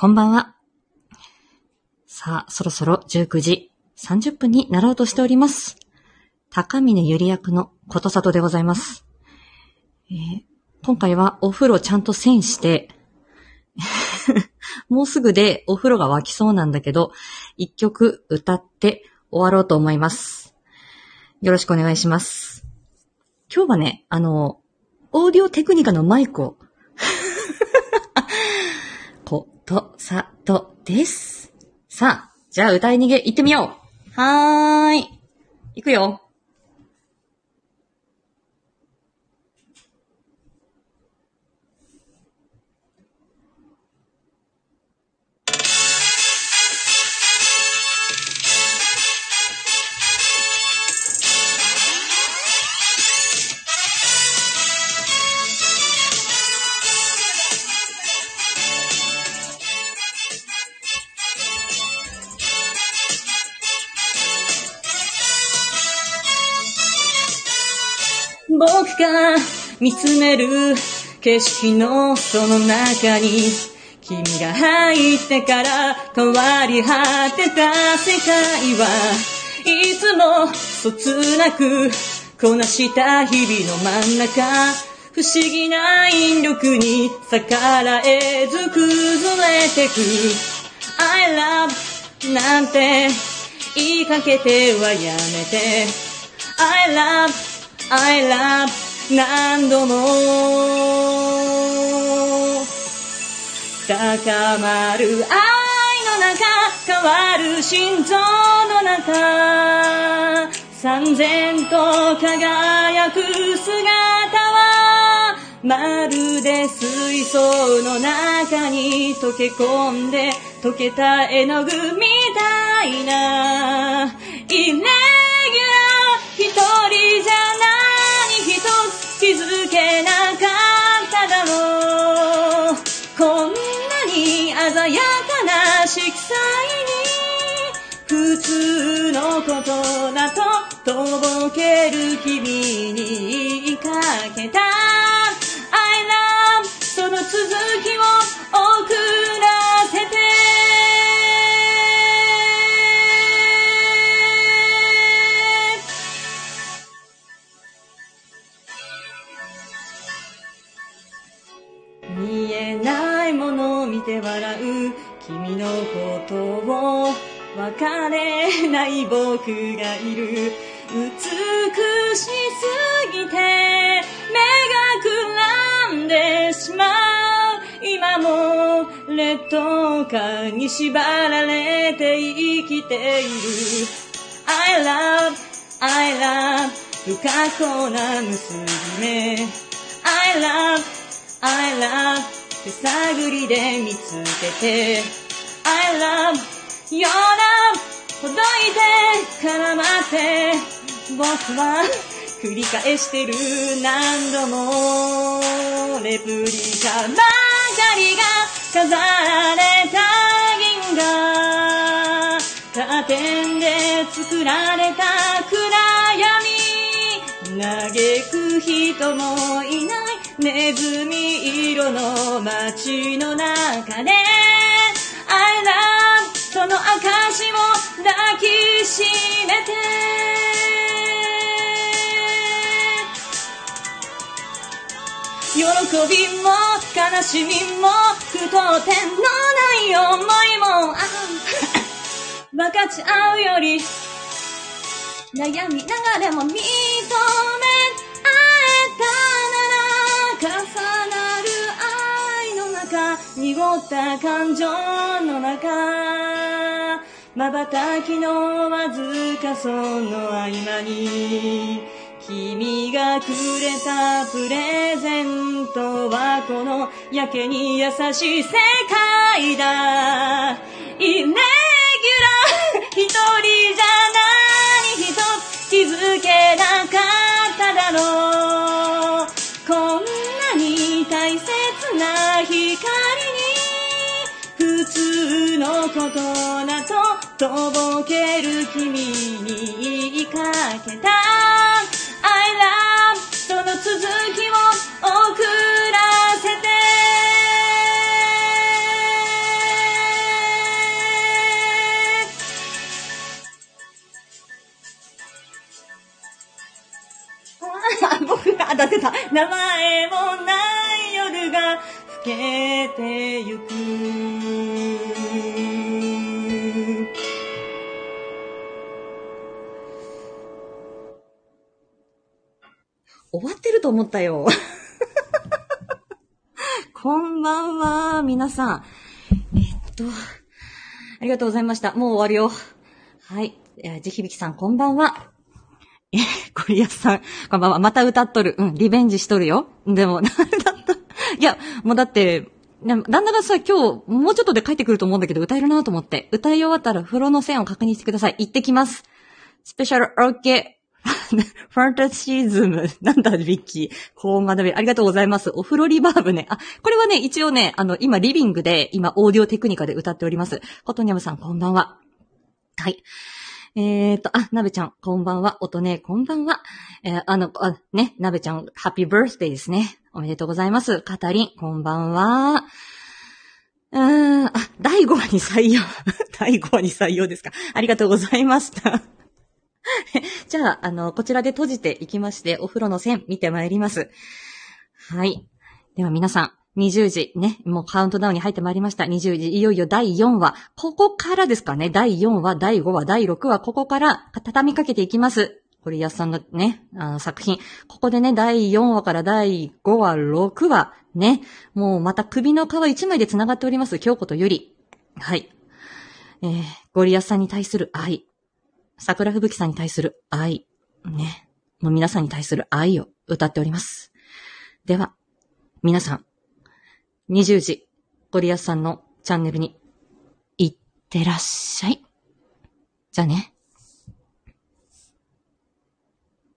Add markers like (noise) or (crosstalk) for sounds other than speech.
こんばんは。さあ、そろそろ19時30分になろうとしております。高峰ゆり役のことさとでございます。えー今回はお風呂ちゃんと栓して、(laughs) もうすぐでお風呂が沸きそうなんだけど、一曲歌って終わろうと思います。よろしくお願いします。今日はね、あの、オーディオテクニカのマイクを、ことさとです。さあ、じゃあ歌い逃げ行ってみようはーい。行くよ。僕が見つめる景色のその中に君が入ってから変わり果てた世界はいつもそつなくこなした日々の真ん中不思議な引力に逆らえず崩れてく。I love なんて言いかけてはやめて。I love I love 何度も高まる愛の中変わる心臓の中三千と輝く姿はまるで水槽の中に溶け込んで溶けた絵の具みたいな。イレギュラー一人じゃ何一つ気づけなかっただろう。こんなに鮮やかな色彩に普通のことだととぼける君に言いかけた。見えないものを見て笑う君のことを別れない僕がいる美しすぎて目がくらんでしまう今も劣等感に縛られて生きている I love, I love 不格好な娘 I love, I love 手探りで見つけて I love, your love ほどいて絡まって。僕は繰り返してる。何度もレプリカばかりが飾られた銀河。カーテンで作られた暗闇。嘆く人もいない。ネズミ色の街の中で I love その証を抱きしめて。喜びも悲しみも句読点のない思いも分かち合うより悩みながらも認め濁った感情の中瞬きのわずかその合間に君がくれたプレゼントはこのやけに優しい世界だ。イレギュラー一人じゃ何一つ気づけなかっただろう。こんなに大切な光ことなどとぼける君に言いかけた。I love その続きを送らせて。(laughs) 僕が当たってた。名前もない夜が更けてゆく。終わってると思ったよ。(laughs) こんばんは、皆さん。えっと、ありがとうございました。もう終わるよ。はい。えー、じひびきさん、こんばんは。え、ゴリアスさん、こんばんは。また歌っとる。うん、リベンジしとるよ。でも、な (laughs) んだった。いや、もうだって、旦那がさ、今日、もうちょっとで帰ってくると思うんだけど、歌えるなと思って。歌い終わったら、風呂の線を確認してください。行ってきます。スペシャルオーケー。(laughs) ファンタシーズム。(laughs) なんだ、ビッキー。高音学び。ありがとうございます。お風呂リバーブね。あ、これはね、一応ね、あの、今、リビングで、今、オーディオテクニカで歌っております。コトニャムさん、こんばんは。はい。えーと、あ、なべちゃん、こんばんは。おとね、こんばんは。えー、あの、あ、ね、なべちゃん、ハッピーバースデーですね。おめでとうございます。カタリン、こんばんは。うーん、あ、第5話に採用。第5話に採用ですか。ありがとうございました。(laughs) じゃあ、あの、こちらで閉じていきまして、お風呂の線見てまいります。はい。では皆さん、20時ね、もうカウントダウンに入ってまいりました。20時、いよいよ第4話。ここからですかね。第4話、第5話、第6話、ここから畳みかけていきます。これ、やさんのね、あの作品。ここでね、第4話から第5話、6話、ね。もうまた首の皮一枚で繋がっております。京子とゆり。はい。えー、ゴリアスさんに対する愛。桜吹雪さんに対する愛。ね。の皆さんに対する愛を歌っております。では、皆さん、20時、ゴリアスさんのチャンネルに、行ってらっしゃい。じゃあね。